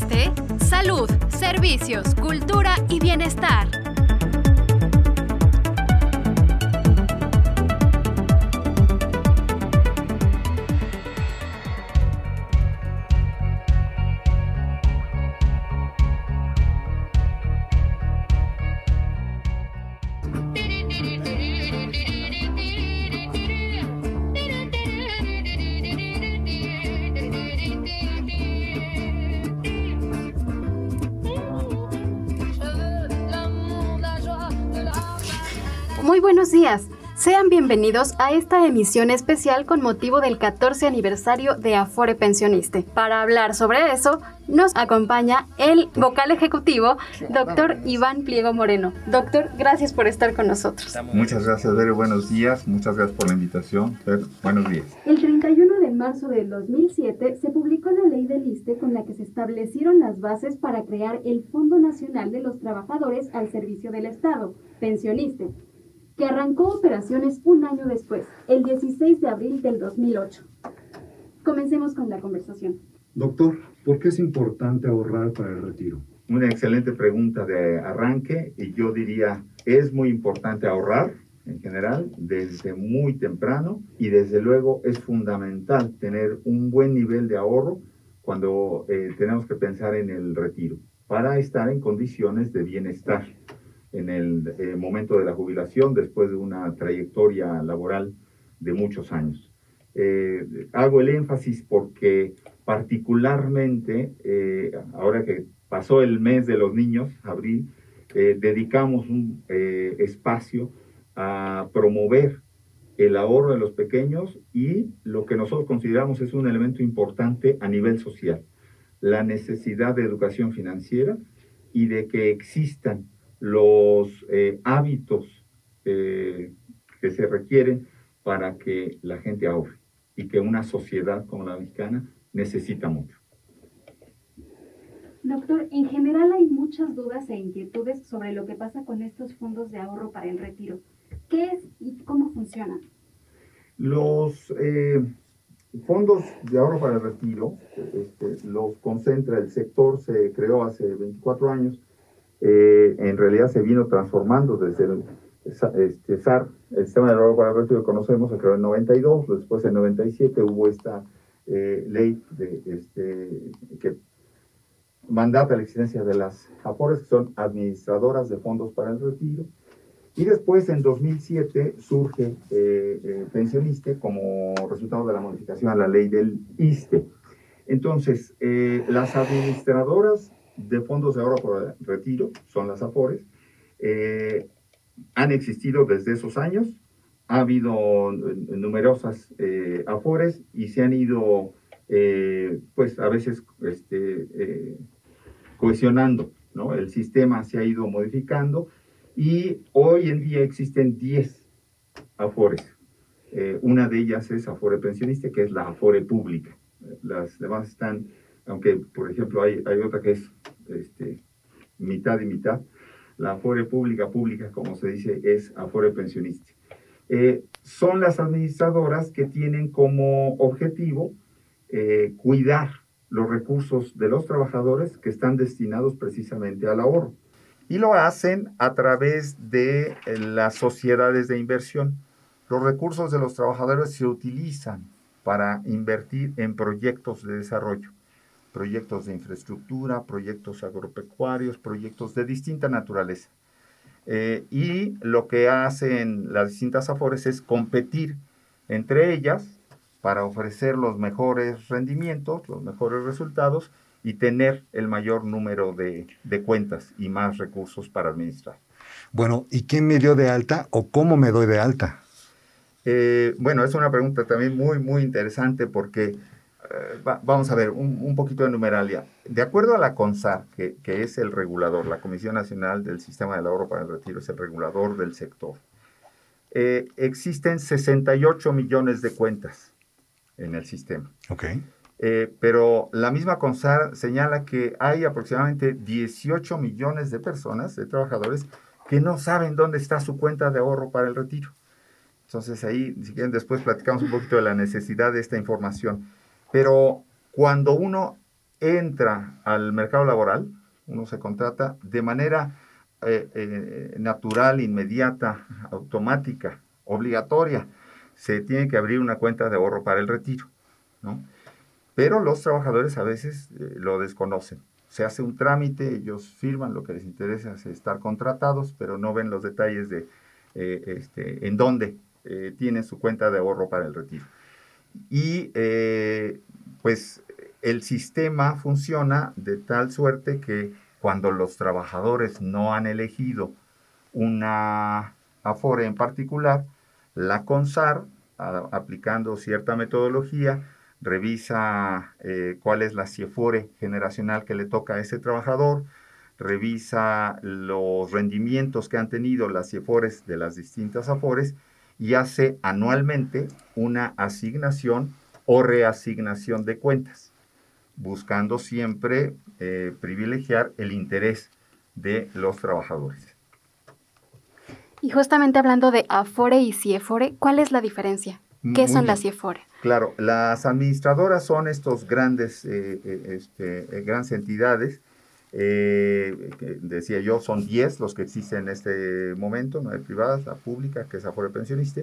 ISTE, salud, servicios, cultura y bienestar. Bienvenidos a esta emisión especial con motivo del 14 aniversario de Afore Pensioniste. Para hablar sobre eso, nos acompaña el vocal ejecutivo, doctor Iván Pliego Moreno. Doctor, gracias por estar con nosotros. Muchas gracias, Bere. Buenos días. Muchas gracias por la invitación. Fer, buenos días. El 31 de marzo del 2007 se publicó la ley del ISTE con la que se establecieron las bases para crear el Fondo Nacional de los Trabajadores al Servicio del Estado, Pensioniste que arrancó operaciones un año después, el 16 de abril del 2008. Comencemos con la conversación. Doctor, ¿por qué es importante ahorrar para el retiro? Una excelente pregunta de arranque y yo diría, es muy importante ahorrar en general desde muy temprano y desde luego es fundamental tener un buen nivel de ahorro cuando eh, tenemos que pensar en el retiro para estar en condiciones de bienestar en el eh, momento de la jubilación después de una trayectoria laboral de muchos años. Eh, hago el énfasis porque particularmente, eh, ahora que pasó el mes de los niños, abril, dedicamos un espacio a promover el ahorro de los pequeños y lo que nosotros consideramos es un elemento importante a nivel social, la necesidad de educación financiera y de que existan los eh, hábitos eh, que se requieren para que la gente ahorre y que una sociedad como la mexicana necesita mucho. Doctor, en general hay muchas dudas e inquietudes sobre lo que pasa con estos fondos de ahorro para el retiro. ¿Qué es y cómo funcionan? Los eh, fondos de ahorro para el retiro este, los concentra el sector, se creó hace 24 años eh, en realidad se vino transformando desde el este, SAR, el sistema de ahorro para retiro que conocemos, se creó en 92, después en 97 hubo esta eh, ley de, este, que mandata la existencia de las AFORES, que son administradoras de fondos para el retiro, y después en 2007 surge eh, Pensioniste como resultado de la modificación a la ley del ISTE. Entonces, las administradoras de fondos de ahorro por retiro, son las AFORES, eh, han existido desde esos años, ha habido numerosas eh, AFORES y se han ido, eh, pues a veces, este, cohesionando, ¿no? El sistema se ha ido modificando y hoy en día existen 10 AFORES. una de ellas es Afore Pensionista, que es la Afore pública. Las demás están aunque por ejemplo hay, otra que es este, mitad y mitad. La Afore pública, pública, como se dice, es Afore pensionista. Eh, son las administradoras que tienen como objetivo eh, cuidar los recursos de los trabajadores que están destinados precisamente al ahorro. Y lo hacen a través de eh, las sociedades de inversión. Los recursos de los trabajadores se utilizan para invertir en proyectos de desarrollo proyectos de infraestructura, proyectos agropecuarios, proyectos de distinta naturaleza. Eh, y lo que hacen las distintas AFORES es competir entre ellas para ofrecer los mejores rendimientos, los mejores resultados y tener el mayor número de, cuentas y más recursos para administrar. Bueno, ¿y quién me dio de alta o cómo me doy de alta? Eh, bueno, es una pregunta también muy, muy interesante porque eh, vamos a ver un, poquito de numeralia. De acuerdo a la CONSAR, que, es el regulador, la Comisión Nacional del Sistema del Ahorro para el Retiro, es el regulador del sector, eh, existen 68 millones de cuentas en el sistema. Ok. Eh, pero la misma CONSAR señala que hay aproximadamente 18 millones de personas, de trabajadores, que no saben dónde está su cuenta de ahorro para el retiro. Entonces ahí, si quieren, después platicamos un poquito de la necesidad de esta información. Pero cuando uno entra al mercado laboral, uno se contrata de manera eh, eh, natural, inmediata, automática, obligatoria. Se tiene que abrir una cuenta de ahorro para el retiro, ¿no? Pero los trabajadores a veces eh, lo desconocen. Se hace un trámite, ellos firman, lo que les interesa es estar contratados, pero no ven los detalles de este, en dónde tienen su cuenta de ahorro para el retiro. Y pues el sistema funciona de tal suerte que cuando los trabajadores no han elegido una Afore en particular, la CONSAR, aplicando cierta metodología, revisa eh, cuál es la CIEFORE generacional que le toca a ese trabajador, revisa los rendimientos que han tenido las CIEFORES de las distintas AFORES y hace anualmente una asignación o reasignación de cuentas buscando siempre eh, privilegiar el interés de los trabajadores. Y justamente hablando de Afore y CIEFORE, ¿cuál es la diferencia? ¿Qué son las CIEFORE? Claro, las administradoras son estos grandes, eh, eh, este, grandes entidades. Decía yo, son 10 los que existen en este momento, no privadas, la pública, que es Afore Pensionista,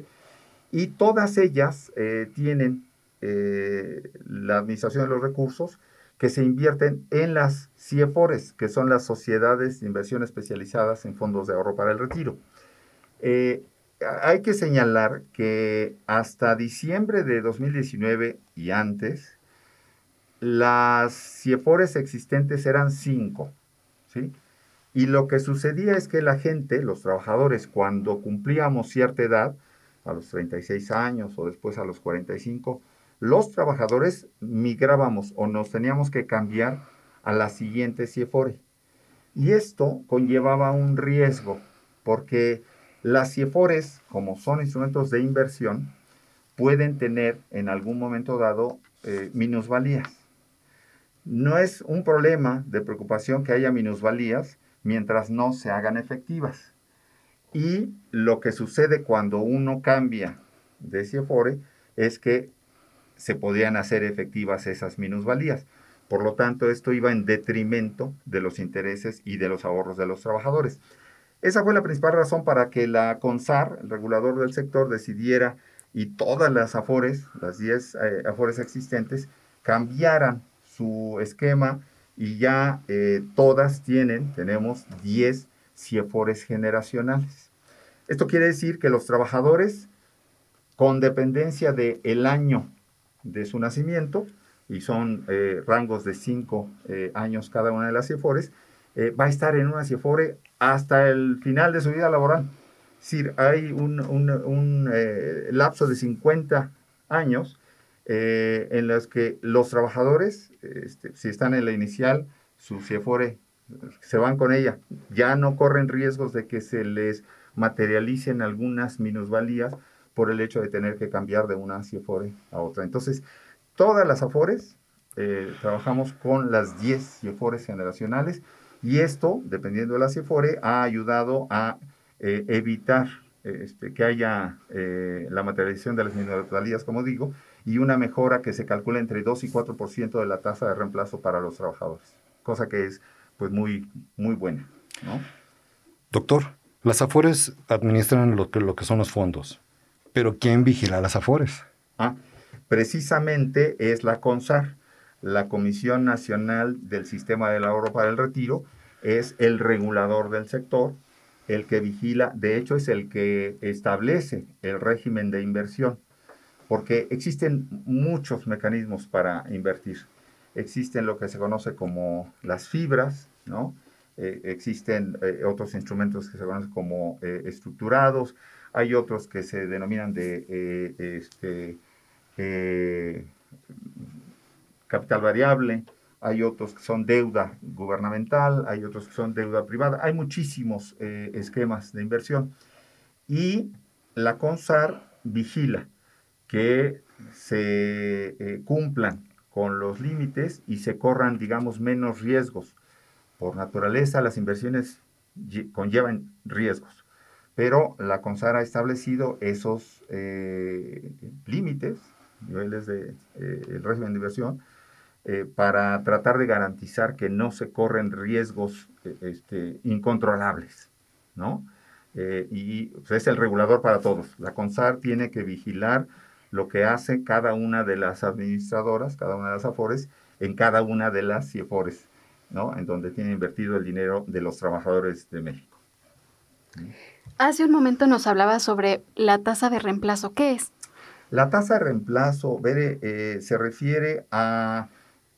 y todas ellas tienen la administración de los recursos que se invierten en las CIEFORES, que son las sociedades de inversión especializadas en fondos de ahorro para el retiro. Eh, hay que señalar que hasta diciembre de 2019 y antes, las CIEFORES existentes eran cinco, ¿sí? Y lo que sucedía es que la gente, los trabajadores, cuando cumplíamos cierta edad, a los 36 años o después a los 45, los trabajadores migrábamos o nos teníamos que cambiar a la siguiente CIEFORE. Y esto conllevaba un riesgo, porque las CIEFORES, como son instrumentos de inversión, pueden tener en algún momento dado eh, minusvalías. No es un problema de preocupación que haya minusvalías mientras no se hagan efectivas. Y lo que sucede cuando uno cambia de CIEFORE es que se podían hacer efectivas esas minusvalías. Por lo tanto, esto iba en detrimento de los intereses y de los ahorros de los trabajadores. Esa fue la principal razón para que la CONSAR, el regulador del sector, decidiera y todas las AFORES, las 10 eh, AFORES existentes, cambiaran su esquema y ya eh, todas tienen, tenemos 10 CIEFORES generacionales. Esto quiere decir que los trabajadores, con dependencia del el año de su nacimiento, y son eh, rangos de cinco eh, años cada una de las CIEFORES, va a estar en una CIEFORE hasta el final de su vida laboral. Es decir, hay un, un, lapso de 50 años en los que los trabajadores, este, si están en la inicial, su CIEFORE se van con ella. Ya no corren riesgos de que se les materialicen algunas minusvalías por el hecho de tener que cambiar de una CIEFORE a otra. Entonces, todas las AFORES eh, trabajamos con las 10 CIEFORES generacionales y esto, dependiendo de la CIEFORE, ha ayudado a eh, evitar este, que haya eh, la materialización de las minusvalías, como digo, y una mejora que se calcula entre 2 y 4% de la tasa de reemplazo para los trabajadores, cosa que es pues muy, muy buena. Doctor, las AFORES administran lo que, lo que son los fondos. Pero ¿quién vigila las AFORES? Ah, precisamente es la CONSAR, la Comisión Nacional del Sistema del Ahorro para el Retiro, es el regulador del sector, el que vigila, de hecho es el que establece el régimen de inversión, porque existen muchos mecanismos para invertir. Existen lo que se conoce como las fibras, ¿no? Eh, existen eh, otros instrumentos que se conocen como eh, estructurados, hay otros que se denominan de este, capital variable, hay otros que son deuda gubernamental, hay otros que son deuda privada, hay muchísimos esquemas de inversión. Y la CONSAR vigila que se cumplan con los límites y se corran, digamos, menos riesgos. Por naturaleza, las inversiones conllevan riesgos pero la CONSAR ha establecido esos eh, límites, niveles del de, eh, régimen de inversión, eh, para tratar de garantizar que no se corren riesgos eh, este, incontrolables, ¿no? Eh, y pues, es el regulador para todos. La CONSAR tiene que vigilar lo que hace cada una de las administradoras, cada una de las AFORES, en cada una de las CIEFORES, ¿no? En donde tiene invertido el dinero de los trabajadores de México. Hace un momento nos hablaba sobre la tasa de reemplazo. ¿Qué es? La tasa de reemplazo, Bere, eh, se refiere a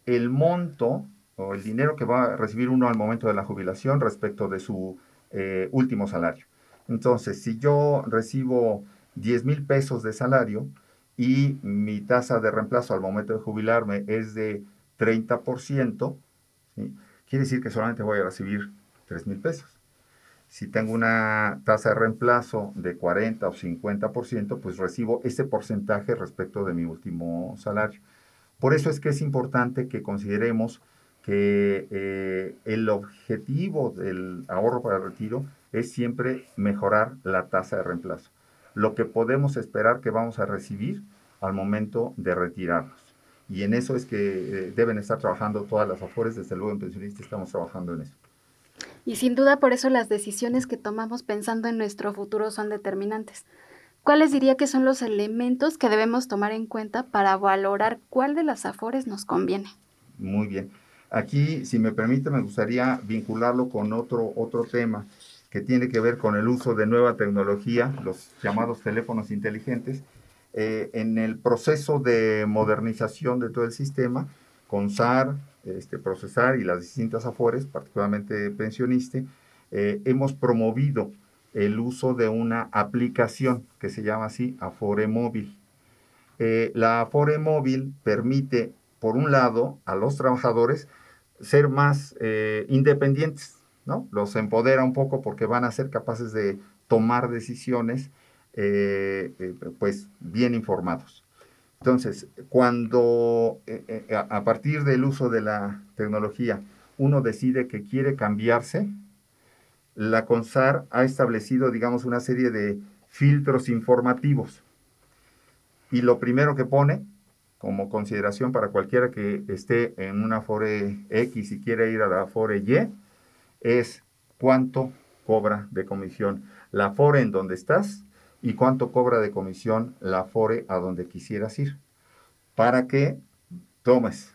el monto o el dinero que va a recibir uno al momento de la jubilación respecto de su eh, último salario. Entonces, si yo recibo 10 mil pesos de salario y mi tasa de reemplazo al momento de jubilarme es de 30%, quiere decir que solamente voy a recibir 3 mil pesos. Si tengo una tasa de reemplazo de 40 o 50%, pues recibo ese porcentaje respecto de mi último salario. Por eso es que es importante que consideremos que eh, el objetivo del ahorro para el retiro es siempre mejorar la tasa de reemplazo. Lo que podemos esperar que vamos a recibir al momento de retirarnos. Y en eso es que eh, deben estar trabajando todas las AFORES, desde luego en pensionistas estamos trabajando en eso. Y sin duda por eso las decisiones que tomamos pensando en nuestro futuro son determinantes. ¿Cuáles diría que son los elementos que debemos tomar en cuenta para valorar cuál de las afores nos conviene? Muy bien. Aquí, si me permite, me gustaría vincularlo con otro, otro tema que tiene que ver con el uso de nueva tecnología, los llamados teléfonos inteligentes. Eh, en el proceso de modernización de todo el sistema, con SAR, este, procesar y las distintas afores, particularmente pensioniste, eh, hemos promovido el uso de una aplicación que se llama así Afore Móvil. Eh, la Afore Móvil permite, por un lado, a los trabajadores ser más independientes, ¿no? Los empodera un poco porque van a ser capaces de tomar decisiones, pues, bien informados. Entonces, cuando eh, eh, a partir del uso de la tecnología uno decide que quiere cambiarse, la CONSAR ha establecido, digamos, una serie de filtros informativos. Y lo primero que pone como consideración para cualquiera que esté en una Afore X y quiera ir a la Afore Y es cuánto cobra de comisión la Afore en donde estás y cuánto cobra de comisión la FORE a donde quisieras ir, para que tomes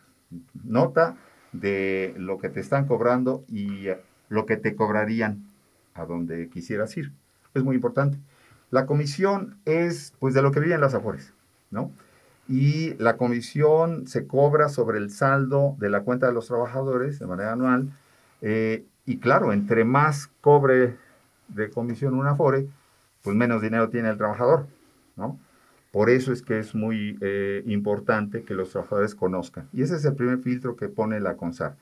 nota de lo que te están cobrando y lo que te cobrarían a donde quisieras ir. Es muy importante. La comisión es pues de lo que viven las afores, ¿no? Y la comisión se cobra sobre el saldo de la cuenta de los trabajadores de manera anual. Eh, y claro, entre más cobre de comisión una afore, pues menos dinero tiene el trabajador, ¿no? Por eso es que es muy eh, importante que los trabajadores conozcan. Y ese es el primer filtro que pone la CONSAR.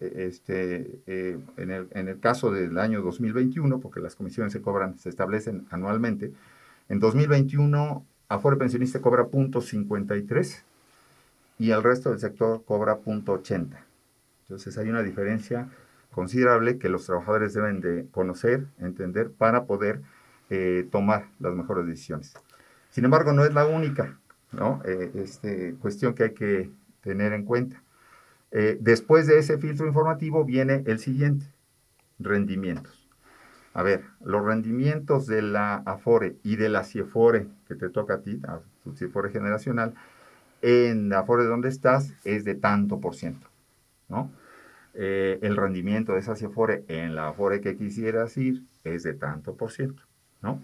E, este, eh, en, el, en, el, caso del año 2021, porque las comisiones se cobran, se establecen anualmente, en 2021 Afore Pensionista cobra .53 y el resto del sector cobra .80. Entonces hay una diferencia considerable que los trabajadores deben de conocer, entender, para poder eh, tomar las mejores decisiones. Sin embargo, no es la única ¿no? Eh, este, cuestión que hay que tener en cuenta. Eh, después de ese filtro informativo viene el siguiente, rendimientos. A ver, los rendimientos de la Afore y de la CIEFORE que te toca a ti, a tu CIEFORE generacional, en la Afore donde estás es de tanto por ciento, ¿no? El rendimiento de esa CIEFORE en la Afore que quisieras ir es de tanto por ciento. ¿no?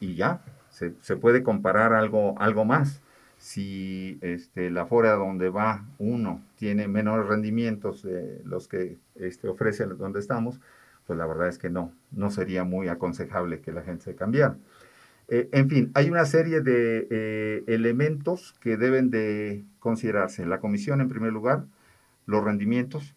Y ya, se, puede comparar algo, algo más. Si este, la fora donde va uno tiene menores rendimientos de los que este, ofrece donde estamos, pues la verdad es que no, no sería muy aconsejable que la gente se cambiara. Eh, en fin, hay una serie de eh, elementos que deben de considerarse. La comisión, en primer lugar, los rendimientos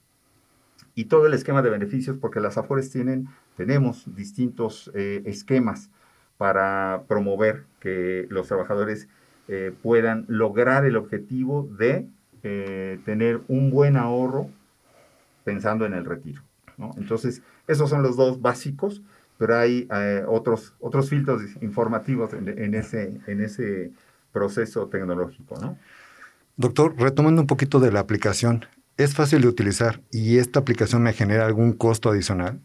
y todo el esquema de beneficios, porque las AFORES tienen tenemos distintos eh, esquemas para promover que los trabajadores eh, puedan lograr el objetivo de eh, tener un buen ahorro pensando en el retiro. Entonces, esos son los dos básicos, pero hay otros, otros filtros informativos en, ese, en ese proceso tecnológico. Doctor, retomando un poquito de la aplicación, ¿es fácil de utilizar y esta aplicación me genera algún costo adicional?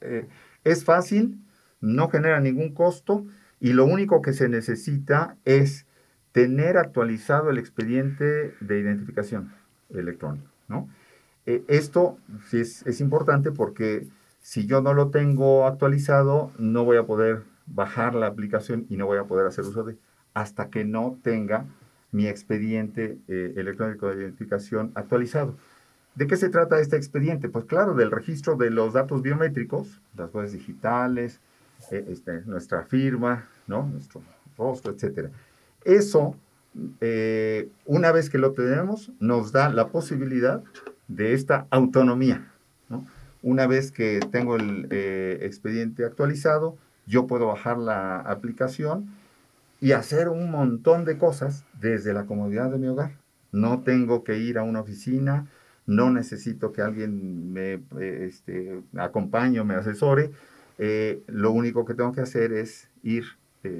Eh, es fácil, no genera ningún costo y lo único que se necesita es tener actualizado el expediente de identificación electrónico. ¿no? Eh, esto sí es, importante porque si yo no lo tengo actualizado, no voy a poder bajar la aplicación y no voy a poder hacer uso de hasta que no tenga mi expediente eh, electrónico de identificación actualizado. ¿De qué se trata este expediente? Pues claro, del registro de los datos biométricos, las huellas digitales, eh, este, nuestra firma, ¿no? nuestro rostro, etc. Eso, una vez que lo tenemos, nos da la posibilidad de esta autonomía. Una vez que tengo el eh, expediente actualizado, yo puedo bajar la aplicación y hacer un montón de cosas desde la comodidad de mi hogar. No tengo que ir a una oficina, no necesito que alguien me eh, este, acompañe o me asesore. Eh, lo único que tengo que hacer es ir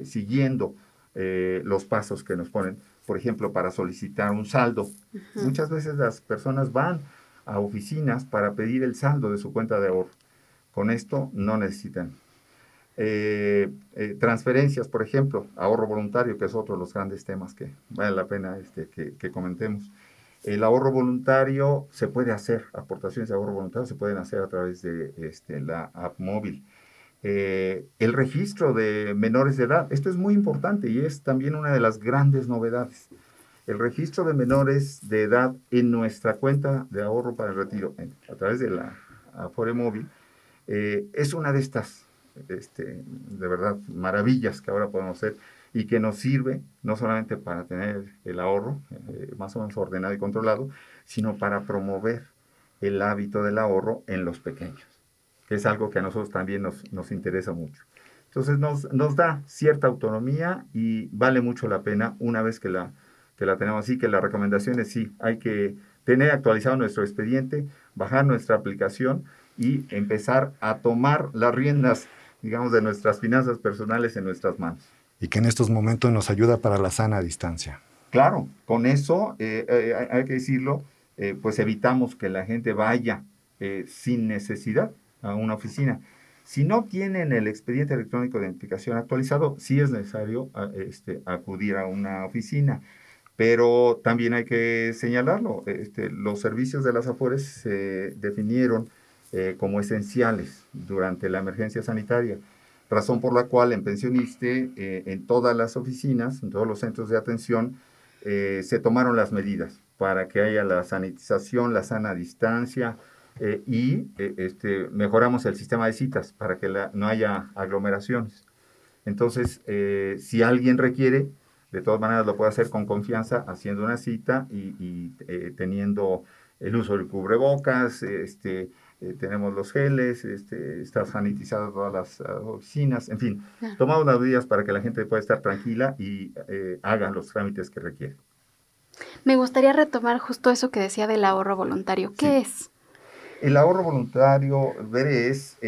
siguiendo los pasos que nos ponen, por ejemplo, para solicitar un saldo. Muchas veces las personas van a oficinas para pedir el saldo de su cuenta de ahorro. Con esto no necesitan. Eh, eh, transferencias, por ejemplo, ahorro voluntario, que es otro de los grandes temas que vale la pena este, que, comentemos. El ahorro voluntario se puede hacer, aportaciones de ahorro voluntario se pueden hacer a través de este, la app móvil. Eh, el registro de menores de edad, esto es muy importante y es también una de las grandes novedades el registro de menores de edad en nuestra cuenta de ahorro para el retiro a través de la Afore Móvil es una de estas, este, de verdad, maravillas que ahora podemos hacer y que nos sirve no solamente para tener el ahorro eh, más o menos ordenado y controlado, sino para promover el hábito del ahorro en los pequeños, que es algo que a nosotros también nos, nos interesa mucho. Entonces nos, nos da cierta autonomía y vale mucho la pena una vez que la, que la tenemos así, que la recomendación es sí, hay que tener actualizado nuestro expediente, bajar nuestra aplicación y empezar a tomar las riendas, digamos, de nuestras finanzas personales en nuestras manos. Y que en estos momentos nos ayuda para la sana distancia. Claro, con eso, eh, eh, hay que decirlo, eh, pues evitamos que la gente vaya sin necesidad a una oficina. Si no tienen el expediente electrónico de identificación actualizado, sí es necesario este, acudir a una oficina. Pero también hay que señalarlo, este, los servicios de las AFORES se definieron eh, como esenciales durante la emergencia sanitaria, razón por la cual en Pensioniste, eh, en todas las oficinas, en todos los centros de atención, eh, se tomaron las medidas para que haya la sanitización, la sana distancia y este, mejoramos el sistema de citas para que no haya aglomeraciones. Entonces, si alguien requiere, de todas maneras lo puede hacer con confianza haciendo una cita y, eh, teniendo el uso del cubrebocas, este, eh, tenemos los geles, este, está sanitizada todas las ah, oficinas, en fin, tomamos las medidas para que la gente pueda estar tranquila y eh, haga los trámites que requiere. Me gustaría retomar justo eso que decía del ahorro voluntario. ¿Qué es? El ahorro voluntario, Veré, es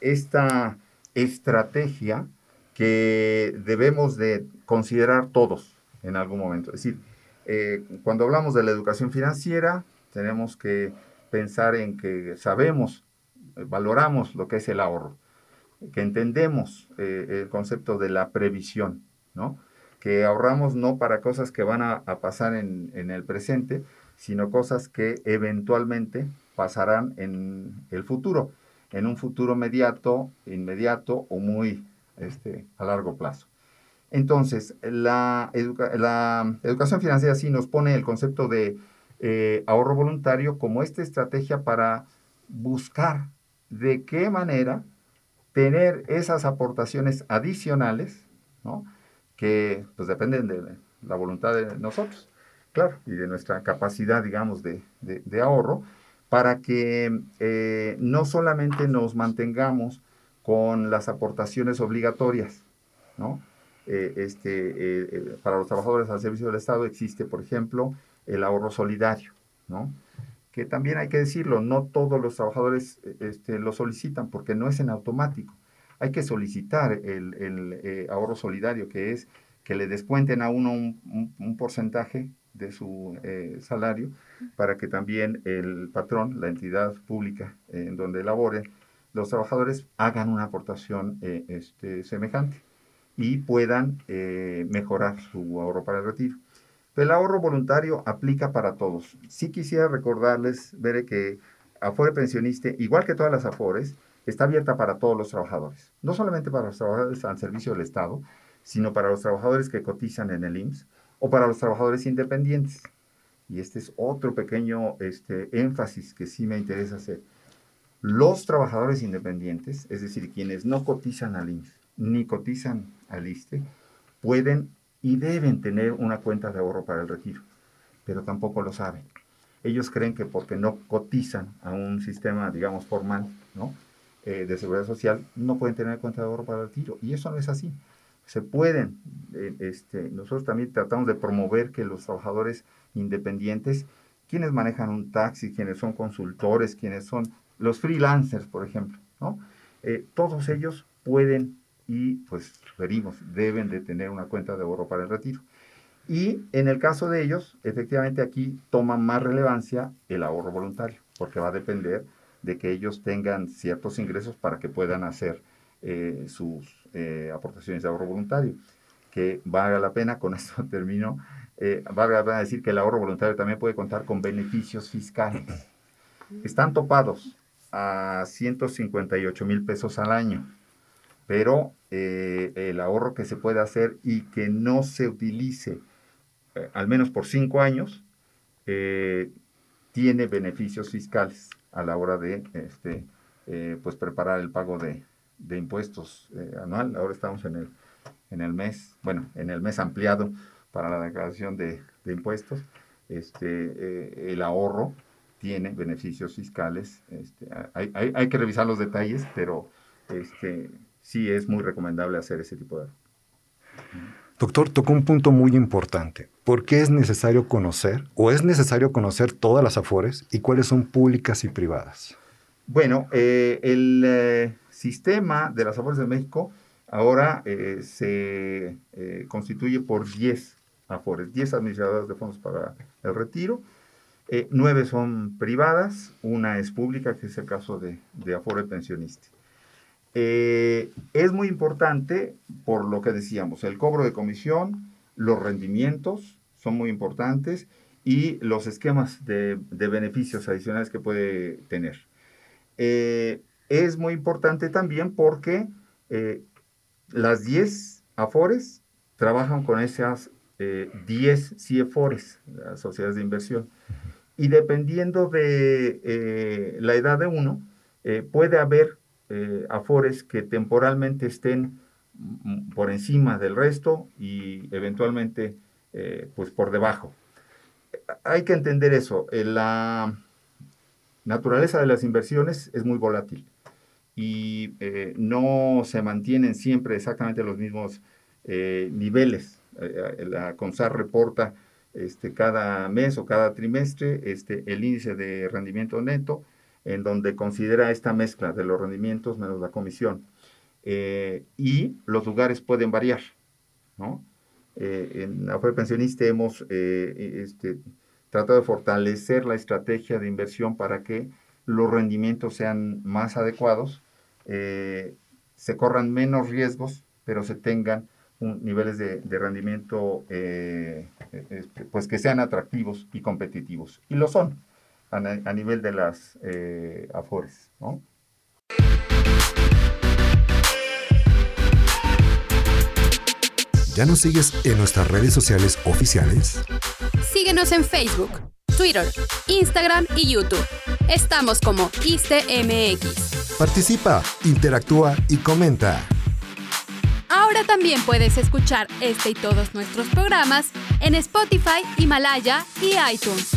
esta estrategia que debemos de considerar todos en algún momento. Es decir, eh, cuando hablamos de la educación financiera, tenemos que pensar en que sabemos, eh, valoramos lo que es el ahorro, que entendemos eh, el concepto de la previsión, ¿no? que ahorramos no para cosas que van a, pasar en, en, el presente, sino cosas que eventualmente pasarán en el futuro, en un futuro inmediato, inmediato o muy este, a largo plazo. Entonces, la, educación financiera sí nos pone el concepto de eh, ahorro voluntario como esta estrategia para buscar de qué manera tener esas aportaciones adicionales, que pues dependen de la voluntad de nosotros, claro, y de nuestra capacidad, digamos, de, ahorro, para que eh, no solamente nos mantengamos con las aportaciones obligatorias, ¿no? Eh, este, para los trabajadores al servicio del Estado existe, por ejemplo, el ahorro solidario, ¿no? Que también hay que decirlo, no todos los trabajadores este, lo solicitan porque no es en automático. Hay que solicitar el, ahorro solidario, que es que le descuenten a uno un, porcentaje de su eh, salario para que también el patrón, la entidad pública en donde laboren, los trabajadores hagan una aportación eh, este, semejante y puedan eh, mejorar su ahorro para el retiro. El ahorro voluntario aplica para todos. Sí quisiera recordarles, ver que Afore Pensionista, igual que todas las Afores, está abierta para todos los trabajadores. No solamente para los trabajadores al servicio del Estado, sino para los trabajadores que cotizan en el IMSS o para los trabajadores independientes. Y este es otro pequeño este, énfasis que sí me interesa hacer. Los trabajadores independientes, es decir, quienes no cotizan al IMSS ni cotizan al ISTE, pueden y deben tener una cuenta de ahorro para el retiro, pero tampoco lo saben. Ellos creen que porque no cotizan a un sistema, digamos, formal, ¿no? Eh, de seguridad social, no pueden tener cuenta de ahorro para el retiro. Y eso no es así. Se pueden, eh, este, nosotros también tratamos de promover que los trabajadores independientes, quienes manejan un taxi, quienes son consultores, quienes son los freelancers, por ejemplo, ¿no? Eh, todos ellos pueden y pues referimos, deben de tener una cuenta de ahorro para el retiro. Y en el caso de ellos, efectivamente aquí toma más relevancia el ahorro voluntario, porque va a depender de que ellos tengan ciertos ingresos para que puedan hacer eh, sus eh, aportaciones de ahorro voluntario. Que valga la pena, con esto termino, eh, valga la pena decir que el ahorro voluntario también puede contar con beneficios fiscales. Están topados a 158 mil pesos al año pero eh, el ahorro que se puede hacer y que no se utilice eh, al menos por cinco años eh, tiene beneficios fiscales a la hora de este, pues preparar el pago de, impuestos anual. Ahora estamos en el, en el mes, bueno, en el mes ampliado para la declaración de, impuestos. Este, el ahorro tiene beneficios fiscales. Este, hay, hay, hay, que revisar los detalles, pero este, sí es muy recomendable hacer ese tipo de... Doctor, tocó un punto muy importante. ¿Por qué es necesario conocer o es necesario conocer todas las AFORES y cuáles son públicas y privadas? Bueno, eh, el eh, sistema de las AFORES de México ahora eh, se constituye por 10 AFORES, 10 administradoras de fondos para el retiro. nueve son privadas, una es pública, que es el caso de, de Afore Pensionista. Eh, es muy importante por lo que decíamos, el cobro de comisión, los rendimientos son muy importantes y los esquemas de, beneficios adicionales que puede tener. Eh, es muy importante también porque eh, las 10 AFORES trabajan con esas 10 CIEFORES, las sociedades de inversión. Y dependiendo de la edad de uno, puede haber eh, afores que temporalmente estén mm, por encima del resto y eventualmente eh, pues por debajo. Hay que entender eso. Eh, la naturaleza de las inversiones es muy volátil y no se mantienen siempre exactamente los mismos niveles. la CONSAR reporta este, cada mes o cada trimestre este, el índice de rendimiento neto en donde considera esta mezcla de los rendimientos menos la comisión. Eh, y los lugares pueden variar. Eh, en la Pensionista hemos eh, este, tratado de fortalecer la estrategia de inversión para que los rendimientos sean más adecuados, se corran menos riesgos, pero se tengan niveles de, de rendimiento este, pues que sean atractivos y competitivos. Y lo son a, nivel de las eh, AFORES. ¿no? ¿Ya nos sigues en nuestras redes sociales oficiales? Síguenos en Facebook, Twitter, Instagram y YouTube. Estamos como ISTMX. Participa, interactúa y comenta. Ahora también puedes escuchar este y todos nuestros programas en Spotify, Himalaya y iTunes.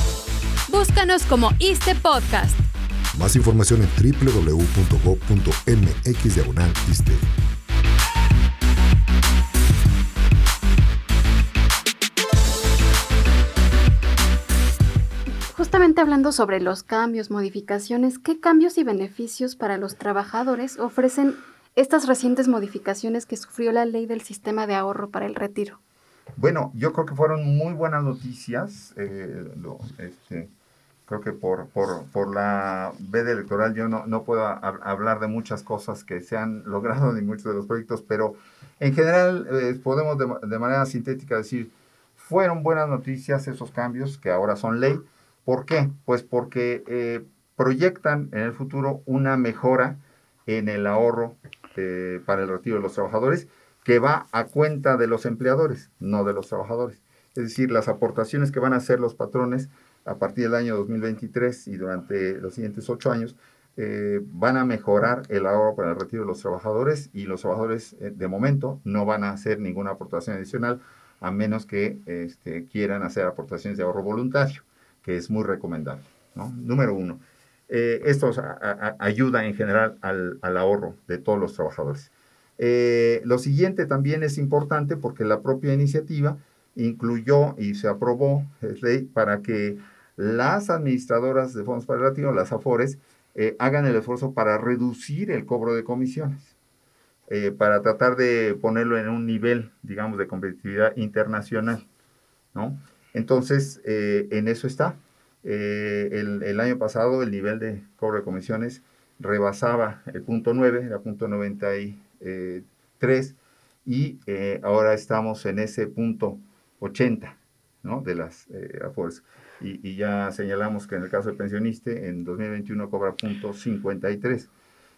Búscanos como ISTE Podcast. Más información en www.go.mx ISTE. Justamente hablando sobre los cambios, modificaciones, ¿qué cambios y beneficios para los trabajadores ofrecen estas recientes modificaciones que sufrió la ley del sistema de ahorro para el retiro? Bueno, yo creo que fueron muy buenas noticias. Eh, este, creo que por, por, por, la veda electoral yo no, no puedo hablar de muchas cosas que se han logrado ni muchos de los proyectos, pero en general eh, podemos de, de, manera sintética decir, fueron buenas noticias esos cambios que ahora son ley. ¿Por qué? Pues porque eh, proyectan en el futuro una mejora en el ahorro eh, para el retiro de los trabajadores que va a cuenta de los empleadores, no de los trabajadores. Es decir, las aportaciones que van a hacer los patrones a partir del año 2023 y durante los siguientes ocho años eh, van a mejorar el ahorro para el retiro de los trabajadores y los trabajadores eh, de momento no van a hacer ninguna aportación adicional a menos que este, quieran hacer aportaciones de ahorro voluntario, que es muy recomendable. Número uno, eh, esto ayuda en general al, al, ahorro de todos los trabajadores. lo siguiente también es importante porque la propia iniciativa incluyó y se aprobó ley para que las administradoras de fondos para el retiro, las AFORES, eh, hagan el esfuerzo para reducir el cobro de comisiones, eh, para tratar de ponerlo en un nivel, digamos, de competitividad internacional, ¿no? Entonces, eh, en eso está. El, el, año pasado el nivel de cobro de comisiones rebasaba el punto 9, era punto 93, y ahora estamos en ese punto 80, ¿no? De las AFORES y, ya señalamos que en el caso del pensionista en 2021 cobra punto 53.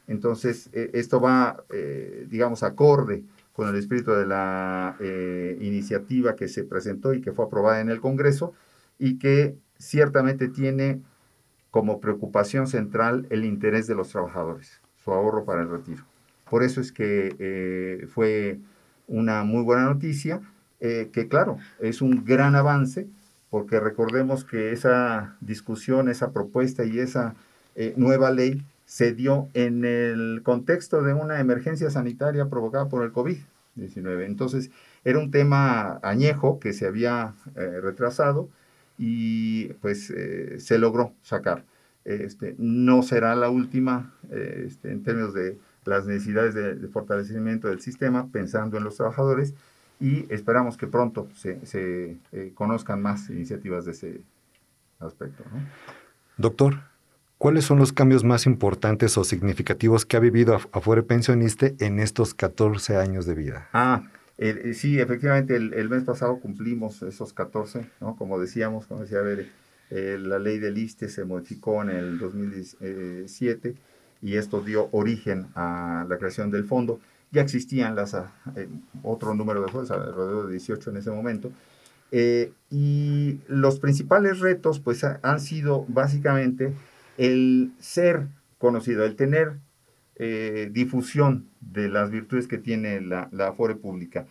Entonces, eh, esto va, eh, digamos, acorde con el espíritu de la eh, iniciativa que se presentó y que fue aprobada en el Congreso y que ciertamente tiene como preocupación central el interés de los trabajadores, su ahorro para el retiro. Por eso es que fue una muy buena noticia, que claro, es un gran avance, porque recordemos que esa discusión, esa propuesta y esa eh, nueva ley se dio en el contexto de una emergencia sanitaria provocada por el COVID-19. Entonces, era un tema añejo que se había eh, retrasado y pues eh, se logró sacar. Este, no será la última este, en términos de las necesidades de, de fortalecimiento del sistema, pensando en los trabajadores, y esperamos que pronto se, se eh, conozcan más iniciativas de ese aspecto. Doctor, ¿cuáles son los cambios más importantes o significativos que ha vivido Afore Pensionista en estos 14 años de vida? Ah, sí, efectivamente, el, mes pasado cumplimos esos 14, ¿no? Como decíamos, como decía Bere, eh, la ley del ISTE se modificó en el 2017 y esto dio origen a la creación del fondo ya existían las, ah, eh, otro número de jueces, alrededor de 18 en ese momento. Eh, y los principales retos pues han sido básicamente el ser conocido, el tener eh, difusión de las virtudes que tiene la, la Afore pública.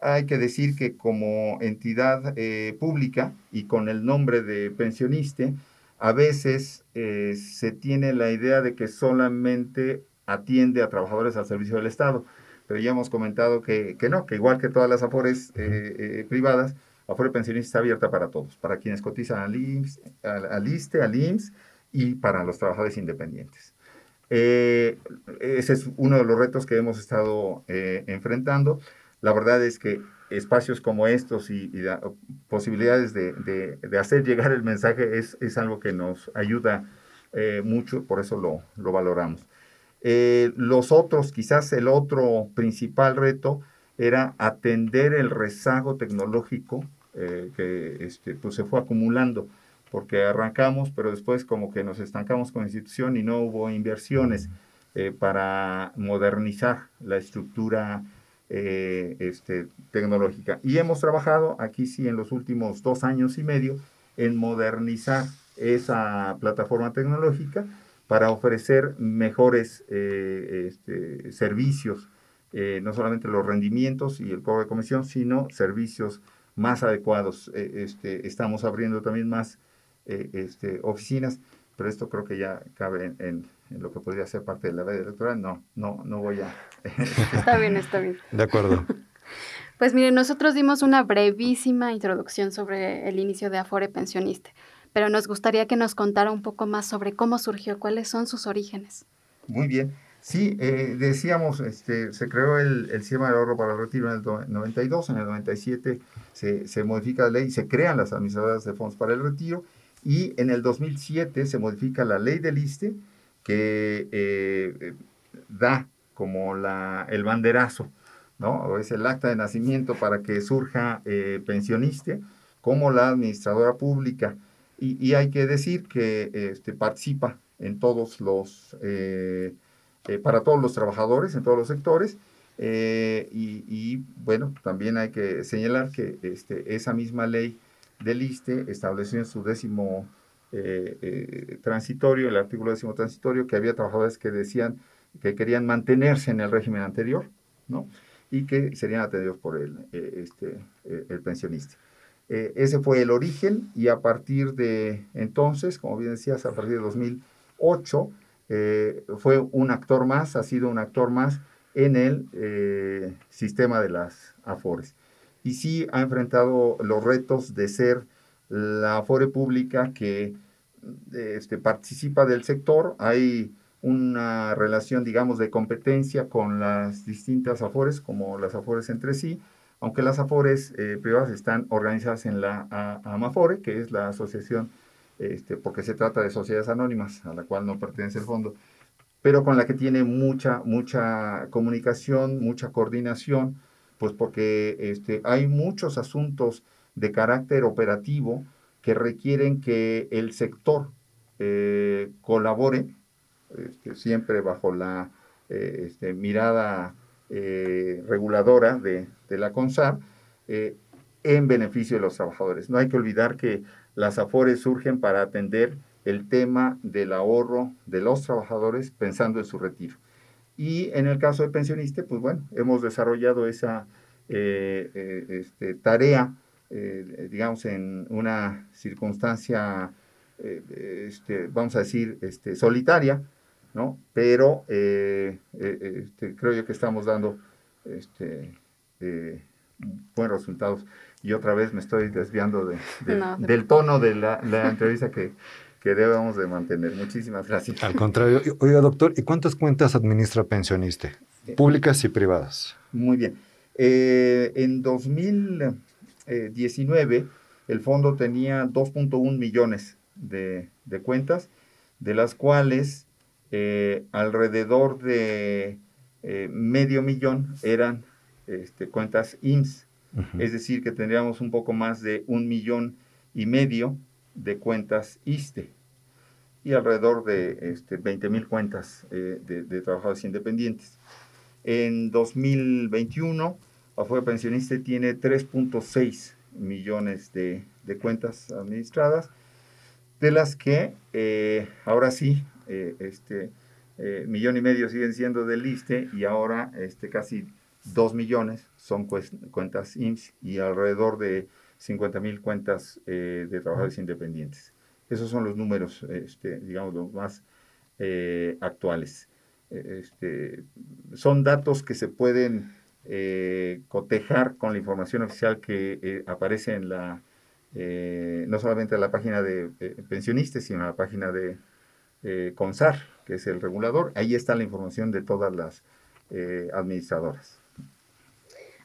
Hay que decir que como entidad pública y con el nombre de pensionista, a veces se tiene la idea de que solamente atiende a trabajadores al servicio del Estado. Pero ya hemos comentado que, que no, que igual que todas las afores eh, eh, privadas, Afore Pensionista está abierta para todos, para quienes cotizan al, IMSS, al, ISTE, al IMSS y para los trabajadores independientes. Eh, ese es uno de los retos que hemos estado enfrentando. La verdad es que espacios como estos y, posibilidades de, de, de, hacer llegar el mensaje es, es algo que nos ayuda mucho, por eso lo, lo valoramos. Eh, los otros, quizás el otro principal reto era atender el rezago tecnológico eh, que este, pues se fue acumulando, porque arrancamos, pero después como que nos estancamos con la institución y no hubo inversiones eh, para modernizar la estructura este, tecnológica. Y hemos trabajado aquí sí en los últimos dos años y medio en modernizar esa plataforma tecnológica para ofrecer mejores eh, este, servicios, eh, no solamente los rendimientos y el cobro de comisión, sino servicios más adecuados. Eh, este, estamos abriendo también más este, oficinas, pero esto creo que ya cabe en, lo que podría ser parte de la red electoral. No, no, no voy a... está bien, está bien. De acuerdo. Pues miren, nosotros dimos una brevísima introducción sobre el inicio de Afore Pensionista pero nos gustaría que nos contara un poco más sobre cómo surgió, cuáles son sus orígenes. Muy bien. Sí, eh, decíamos, este, se creó el, el, sistema de ahorro para el retiro en el 92, en el 97 se, se modifica la ley, se crean las administradoras de fondos para el retiro y en el 2007 se modifica la ley del ISTE que eh, da como la, el banderazo, ¿no? Es el acta de nacimiento para que surja eh, pensionista como la administradora pública. Y, y hay que decir que este, participa en todos los... Eh, eh, para todos los trabajadores en todos los sectores. Eh, y, bueno, también hay que señalar que este, esa misma ley del ISTE estableció en su décimo transitorio, el artículo décimo transitorio, que había trabajadores que decían que querían mantenerse en el régimen anterior, ¿no? Y que serían atendidos por el, este, el pensionista. Ese fue el origen y a partir de entonces, como bien decías, a partir de 2008, eh, fue un actor más, ha sido un actor más en el eh, sistema de las AFORES. Y sí ha enfrentado los retos de ser la AFORE pública que este, participa del sector. Hay una relación, digamos, de competencia con las distintas AFORES, como las AFORES entre sí, aunque las AFORES eh, privadas están organizadas en la AMAFORE, que es la Asociación este, porque se trata de sociedades anónimas, a la cual no pertenece el fondo, pero con la que tiene mucha, mucha comunicación, mucha coordinación, pues porque este, hay muchos asuntos de carácter operativo que requieren que el sector eh, colabore, este, siempre bajo la eh, este, mirada eh, reguladora de, la CONSAR, en beneficio de los trabajadores. No hay que olvidar que las AFORES surgen para atender el tema del ahorro de los trabajadores pensando en su retiro. Y en el caso de pensionista, pues bueno, hemos desarrollado esa eh, eh, este, tarea, eh, digamos, en una circunstancia, este, vamos a decir, este, solitaria, ¿no? Pero este, creo yo que estamos dando este, buenos resultados y otra vez me estoy desviando de, del tono de la, entrevista que, que, debemos de mantener. Muchísimas gracias. Al contrario, oiga doctor, ¿y cuántas cuentas administra pensionista? Públicas y privadas. Muy bien. Eh, en 2019 el fondo tenía 2.1 millones de, de, cuentas, de las cuales eh, alrededor de eh, medio millón eran este, cuentas IMSS es decir, que tendríamos un poco más de un millón y medio de cuentas ISTE y alrededor de este, 20 mil cuentas eh, de, trabajadores independientes. En 2021, Afuera Pensionista tiene 3.6 millones de, cuentas administradas, de las que eh, ahora sí, eh, este, millón y medio siguen siendo del ISTE y ahora este, casi 2 millones son cuentas IMSS y alrededor de 50 mil cuentas eh, de trabajadores independientes. Esos son los números, este, digamos, los más eh, actuales. Este, son datos que se pueden eh, cotejar con la información oficial que aparece en la, no solamente en la página de pensionistas, sino en la página de CONSAR, que es el regulador. Ahí está la información de todas las administradoras.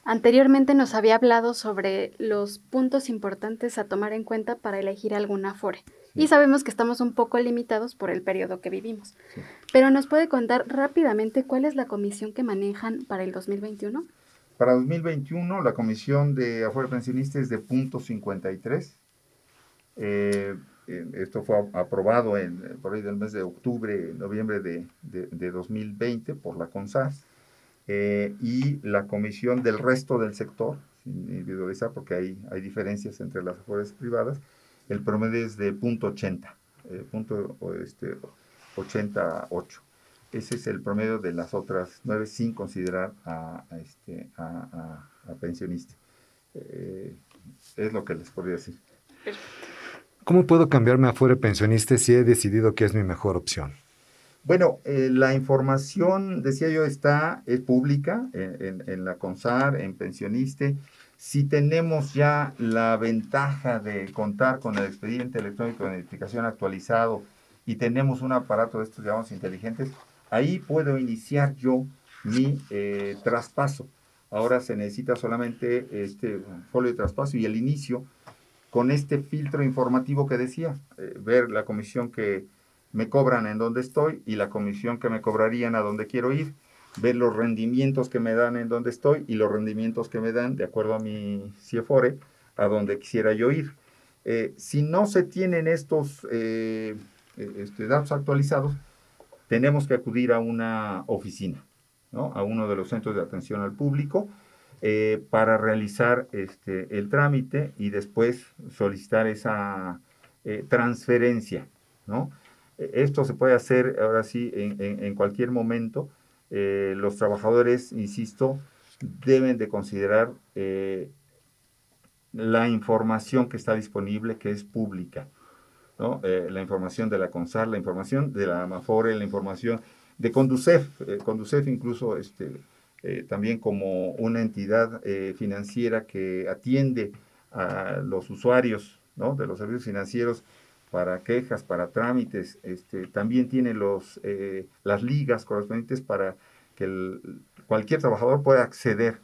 Anteriormente nos había hablado sobre los puntos importantes a tomar en cuenta para elegir alguna Afore. Y sabemos que estamos un poco limitados por el periodo que vivimos. Pero nos puede contar rápidamente cuál es la comisión que manejan para el 2021? Para 2021 la comisión de Afore Pensionista es de punto 53. Eh, eh, esto fue aprobado en, por ahí del mes de octubre, noviembre de, de, de 2020 por la CONSAS eh, y la comisión del resto del sector, sin individualizar porque hay, hay diferencias entre las afueras privadas, el promedio es de punto 80, eh, punto este, 88. Ese es el promedio de las otras nueve sin considerar a, este, a, pensionistas. Eh, es lo que les podría decir. ¿Cómo puedo cambiarme afuera pensionista si he decidido que es mi mejor opción? Bueno, eh, la información, decía yo, está, es pública en, la CONSAR, en Pensioniste. Si tenemos ya la ventaja de contar con el expediente electrónico de identificación actualizado y tenemos un aparato de estos, digamos, inteligentes, ahí puedo iniciar yo mi eh, traspaso. Ahora se necesita solamente este folio de traspaso y el inicio con este filtro informativo que decía, eh, ver la comisión que me cobran en donde estoy y la comisión que me cobrarían a donde quiero ir, ver los rendimientos que me dan en donde estoy y los rendimientos que me dan de acuerdo a mi CIEFORE a donde quisiera yo ir. Eh, si no se tienen estos eh, este, datos actualizados, tenemos que acudir a una oficina, ¿no? a uno de los centros de atención al público, eh, para realizar este, el trámite y después solicitar esa eh, transferencia, ¿no? Esto se puede hacer ahora sí en, cualquier momento. Eh, los trabajadores, insisto, deben de considerar la información que está disponible, que es pública, ¿no? la información de la CONSAR, la información de la AMAFORE, la información de Conducef, Conducef incluso este, eh, también como una entidad eh, financiera que atiende a los usuarios de los servicios financieros para quejas, para trámites, este, también tiene los, eh, las ligas correspondientes para que cualquier trabajador pueda acceder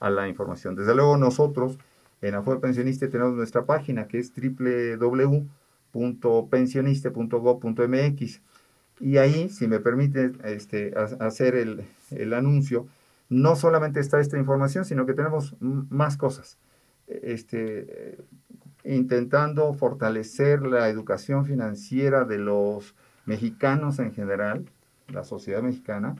a la información. Desde luego nosotros en Afore Pensionista tenemos nuestra página que es www.pensioniste.gov.mx y ahí, si me permite este, hacer el, el anuncio, no solamente está esta información, sino que tenemos más cosas. Este, intentando fortalecer la educación financiera de los mexicanos en general, la sociedad mexicana,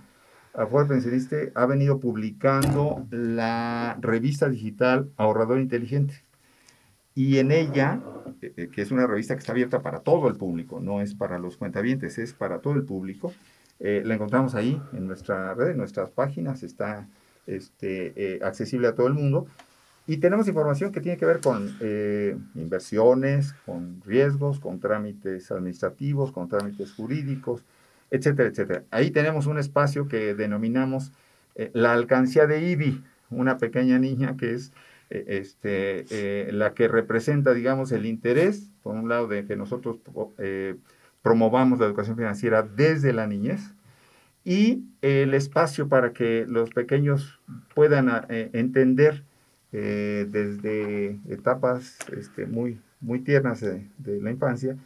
Afuera Pensionista ha venido publicando la revista digital Ahorrador Inteligente. Y en ella, eh, eh, que es una revista que está abierta para todo el público, no es para los cuentavientes, es para todo el público, eh, la encontramos ahí en nuestra red, en nuestras páginas, está este, eh, accesible a todo el mundo. Y tenemos información que tiene que ver con eh, inversiones, con riesgos, con trámites administrativos, con trámites jurídicos, etcétera, etcétera. Ahí tenemos un espacio que denominamos la alcancía de IBI, una pequeña niña que es este, la que representa, digamos, el interés, por un lado, de que nosotros promovamos la educación financiera desde la niñez y el espacio para que los pequeños puedan eh, entender eh, desde etapas este, muy, muy tiernas de, la infancia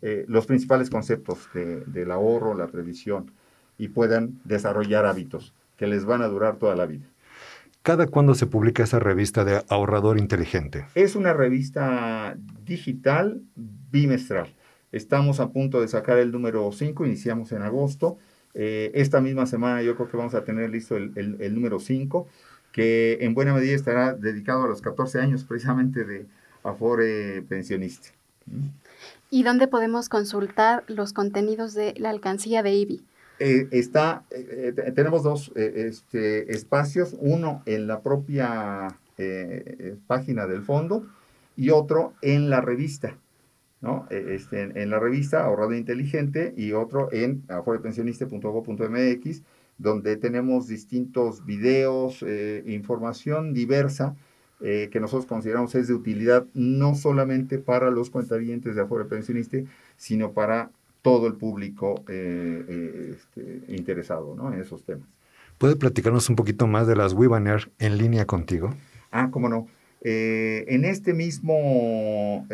eh, los principales conceptos del ahorro, la previsión y puedan desarrollar hábitos que les van a durar toda la vida. ¿Cada cuándo se publica esa revista de Ahorrador Inteligente? Es una revista digital bimestral. Estamos a punto de sacar el número 5, iniciamos en agosto. Eh, esta misma semana yo creo que vamos a tener listo el, el, número 5, que en buena medida estará dedicado a los 14 años precisamente de Afore Pensionista. ¿Y dónde podemos consultar los contenidos de la alcancía de IBI? Eh, está, eh, tenemos dos este, espacios, uno en la propia página del fondo y otro en la revista. ¿No? E, este, en, la revista Ahorrado Inteligente y otro en aforepensionista.gov.mx, donde tenemos distintos videos, eh, información diversa eh, que nosotros consideramos es de utilidad no solamente para los cuentavientes de Afore Pensionista, sino para todo el público eh, este, interesado en esos temas. ¿Puede platicarnos un poquito más de las Webinar en línea contigo? Ah, cómo no. en este mismo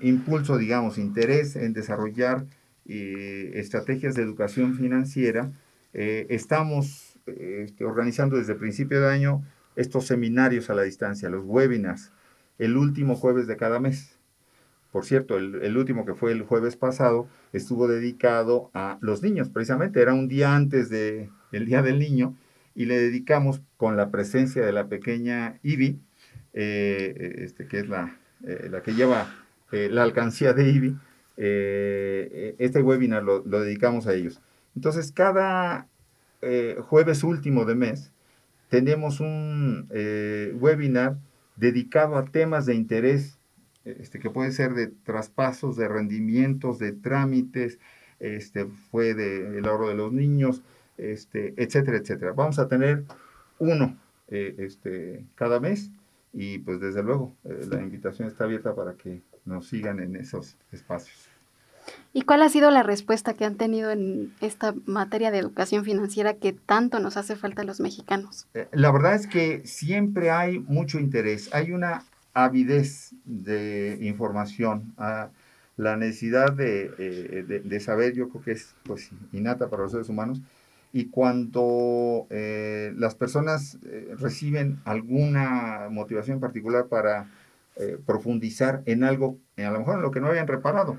impulso, digamos, interés en desarrollar eh, estrategias de educación financiera, eh, estamos este, organizando desde principio de año estos seminarios a la distancia, los webinars, el último jueves de cada mes. Por cierto, el, último que fue el jueves pasado estuvo dedicado a los niños, precisamente era un día antes del Día del Niño y le dedicamos con la presencia de la pequeña Ivy, eh, este, que es la, la que lleva eh, la alcancía de IBI, eh, este webinar lo, dedicamos a ellos. Entonces, cada eh, jueves último de mes tenemos un webinar dedicado a temas de interés, este, que puede ser de traspasos, de rendimientos, de trámites, este, fue del ahorro de los niños, este, etcétera, etcétera. Vamos a tener uno este, cada mes y pues desde luego la invitación está abierta para que nos sigan en esos espacios. ¿Y cuál ha sido la respuesta que han tenido en esta materia de educación financiera que tanto nos hace falta a los mexicanos? Eh, la verdad es que siempre hay mucho interés, hay una avidez de información, ah, la necesidad eh, de, de, saber, yo creo que es pues, innata para los seres humanos, y cuando eh, las personas reciben alguna motivación particular para profundizar en algo, a lo mejor en lo que no habían reparado,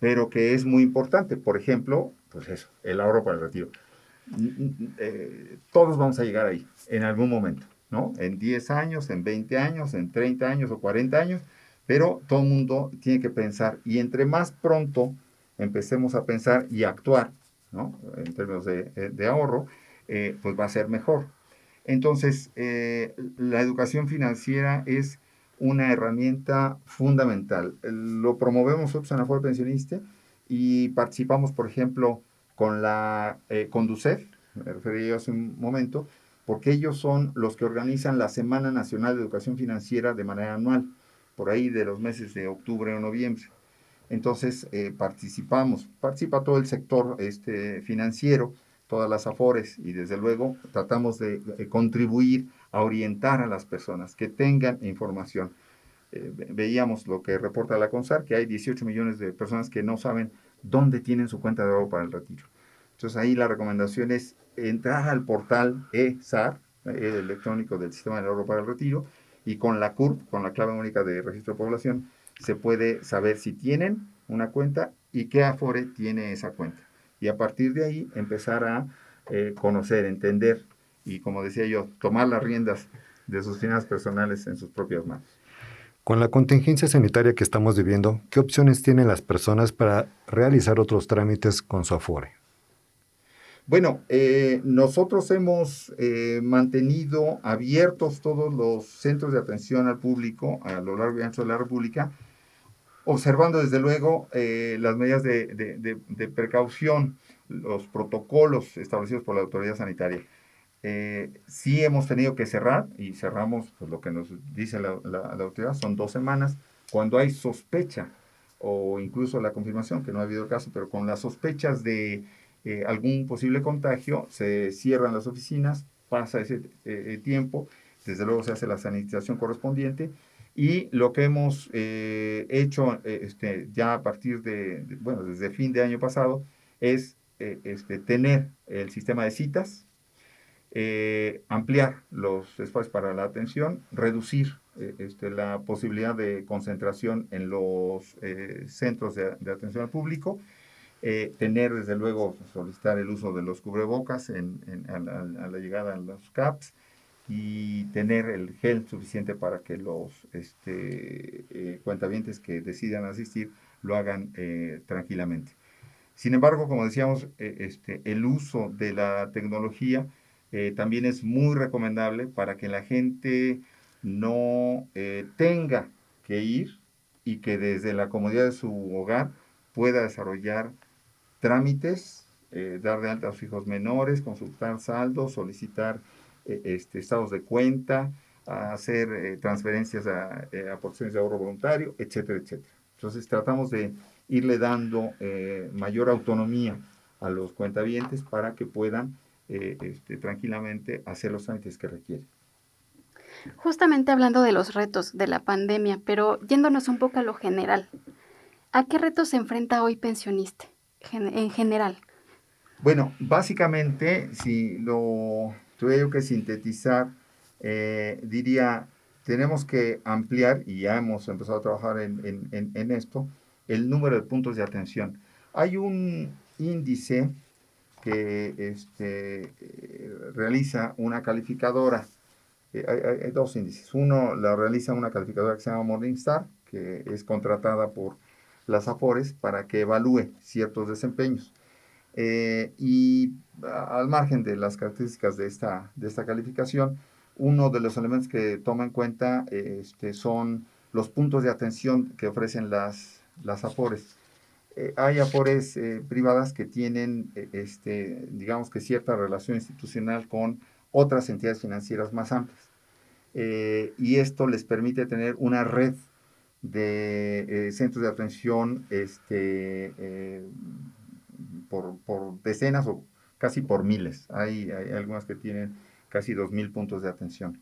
pero que es muy importante. Por ejemplo, pues eso, el ahorro para el retiro. Eh, todos vamos a llegar ahí en algún momento, ¿no? En 10 años, en 20 años, en 30 años o 40 años, pero todo el mundo tiene que pensar y entre más pronto empecemos a pensar y actuar, ¿no? En términos de, eh, ahorro, eh, pues va a ser mejor. Entonces, la educación financiera es una herramienta fundamental. Lo promovemos nosotros en la Foro Pensionista y participamos, por ejemplo, con la eh, Conducef, me referí hace un momento, porque ellos son los que organizan la Semana Nacional de Educación Financiera de manera anual, por ahí de los meses de octubre o noviembre. Entonces eh, participamos, participa todo el sector este, financiero, todas las AFORES y desde luego tratamos de contribuir a orientar a las personas que tengan información. Eh, veíamos lo que reporta la CONSAR, que hay 18 millones de personas que no saben dónde tienen su cuenta de ahorro para el retiro. Entonces ahí la recomendación es entrar al portal ESAR, el electrónico del Sistema de Ahorro para el Retiro, y con la CURP, con la clave única de registro de población, se puede saber si tienen una cuenta y qué Afore tiene esa cuenta y a partir de ahí empezar a eh, conocer, entender y, como decía yo, tomar las riendas de sus finanzas personales en sus propias manos. Con la contingencia sanitaria que estamos viviendo, ¿qué opciones tienen las personas para realizar otros trámites con su Afore? Bueno, eh, nosotros hemos eh, mantenido abiertos todos los centros de atención al público a lo largo y ancho de la República observando desde luego eh, las medidas de, precaución, los protocolos establecidos por la autoridad sanitaria. Eh, sí hemos tenido que cerrar y cerramos, pues lo que nos dice la, autoridad, son dos semanas. Cuando hay sospecha o incluso la confirmación, que no ha habido caso, pero con las sospechas de eh, algún posible contagio, se cierran las oficinas, pasa ese tiempo, desde luego se hace la sanitización correspondiente y lo que hemos eh, hecho eh, este, ya a partir de, bueno, desde fin de año pasado, es eh, este, tener el sistema de citas, ampliar los espacios para la atención, reducir este, la posibilidad de concentración en los centros de, atención al público, tener desde luego, solicitar el uso de los cubrebocas en, a, la, llegada a los CAPS, y tener el gel suficiente para que los este, eh, cuentavientes que decidan asistir lo hagan eh, tranquilamente. Sin embargo, como decíamos, eh, este, el uso de la tecnología también es muy recomendable para que la gente no tenga que ir y que desde la comodidad de su hogar pueda desarrollar trámites, dar de alta a sus hijos menores, consultar saldos, solicitar eh, este, estados de cuenta, a hacer eh, transferencias a, eh, aportaciones de ahorro voluntario, etcétera, etcétera. Entonces tratamos de irle dando mayor autonomía a los cuentavientes para que puedan este, tranquilamente hacer los trámites que requieren. Justamente hablando de los retos de la pandemia, pero yéndonos un poco a lo general, ¿a qué retos se enfrenta hoy pensionista en general? Bueno, básicamente, si lo tuve que sintetizar, eh, diría, tenemos que ampliar, y ya hemos empezado a trabajar en, esto, el número de puntos de atención. Hay un índice que este, realiza una calificadora, eh, hay, dos índices. Uno la realiza una calificadora que se llama Morningstar, que es contratada por las AFORES para que evalúe ciertos desempeños. Eh, y al margen de las características de esta, de esta calificación, uno de los elementos que toma en cuenta este, son los puntos de atención que ofrecen las, las AFORES. Eh, hay AFORES eh, privadas que tienen, este, digamos que cierta relación institucional con otras entidades financieras más amplias. y esto les permite tener una red de centros de atención este, por, por, decenas o casi por miles. Hay, hay algunas que tienen casi 2.000 puntos de atención.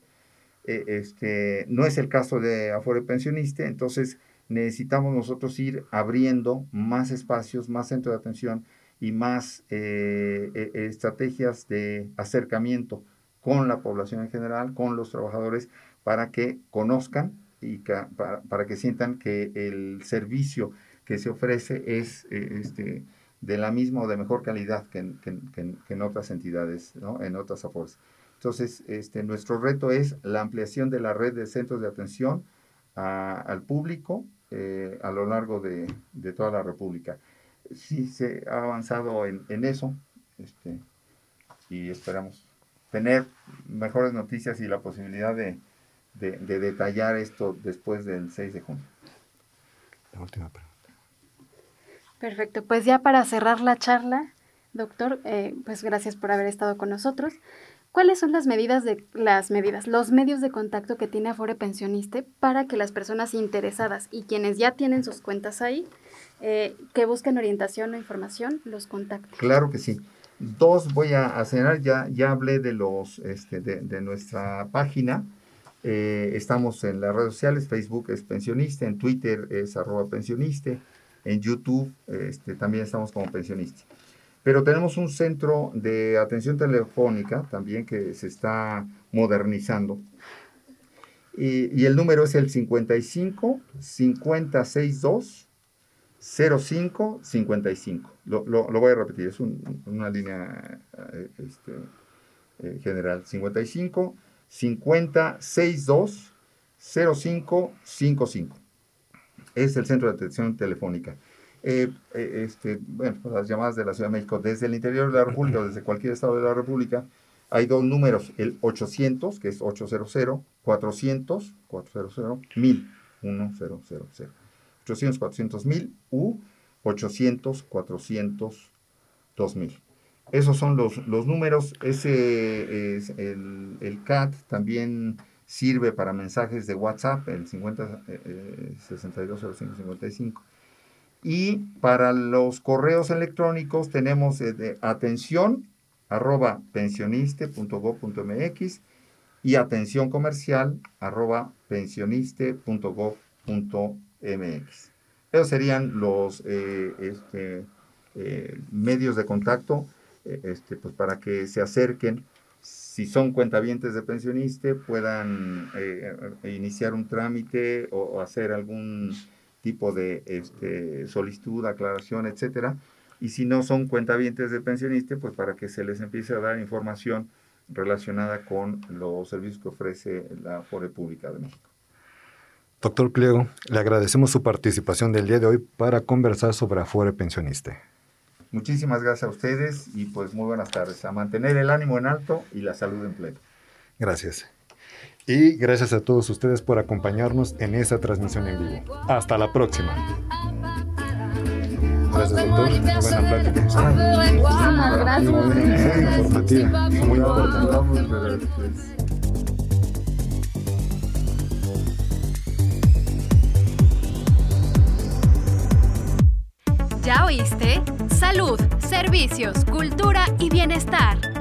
este, no es el caso de Afore Pensionista, entonces necesitamos nosotros ir abriendo más espacios, más centros de atención y más eh, e, estrategias de acercamiento con la población en general, con los trabajadores, para que conozcan y para, que sientan que el servicio que se ofrece es eh, este, de la misma o de mejor calidad que en, otras entidades, ¿no? en otras AFORs. Entonces, este, nuestro reto es la ampliación de la red de centros de atención al público eh, a lo largo de, toda la República. Sí se ha avanzado en, eso este, y esperamos tener mejores noticias y la posibilidad de, detallar esto después del 6 de junio. La última pregunta. Perfecto, pues ya para cerrar la charla, doctor, eh, pues gracias por haber estado con nosotros. ¿Cuáles son las medidas de las medidas, los medios de contacto que tiene Afore Pensioniste para que las personas interesadas y quienes ya tienen sus cuentas ahí, eh, que busquen orientación o información, los contacten? Claro que sí. Dos voy a hacer, ya, ya hablé de los este, de, nuestra página. Eh, estamos en las redes sociales, Facebook es pensionista, en Twitter es arroba pensioniste, en YouTube este, también estamos como pensionista. Pero tenemos un centro de atención telefónica también que se está modernizando. Y, el número es el 55 562 05 55. Lo, lo, voy a repetir, es una línea eh, este, eh, general. 55 50 62 05 55. Es el centro de atención telefónica. Eh, eh, este, bueno, pues, las llamadas de la Ciudad de México desde el interior de la República desde cualquier estado de la República, hay dos números, el 800, que es 800, 400, 400, 1000, 1000. 800, 400, 1000 u 800, 400, 2000. Esos son los, los números. Ese es el, el, CAT también sirve para mensajes de WhatsApp, el 50 eh, 620555. Y para los correos electrónicos tenemos eh, atención arroba pensioniste.gov.mx y atención comercial arroba pensioniste.gov.mx. Esos serían los eh, este, eh, medios de contacto este, pues para que se acerquen. Si son cuentavientes de pensioniste, puedan iniciar un trámite o hacer algún tipo de este, solicitud, aclaración, etcétera. Y si no son cuentavientes de pensionista, pues para que se les empiece a dar información relacionada con los servicios que ofrece la Fore Pública de México. Doctor Pliego, le agradecemos su participación del día de hoy para conversar sobre Afore Pensionista. Muchísimas gracias a ustedes y pues muy buenas tardes. A mantener el ánimo en alto y la salud en pleno. Gracias. Y gracias a todos ustedes por acompañarnos en esa transmisión en vivo. Hasta la próxima. Gracias, doctor. Buena plática. Muchísimas gracias. Muy informativa. Muy importante. ¿Ya oíste? Salud, servicios, cultura y bienestar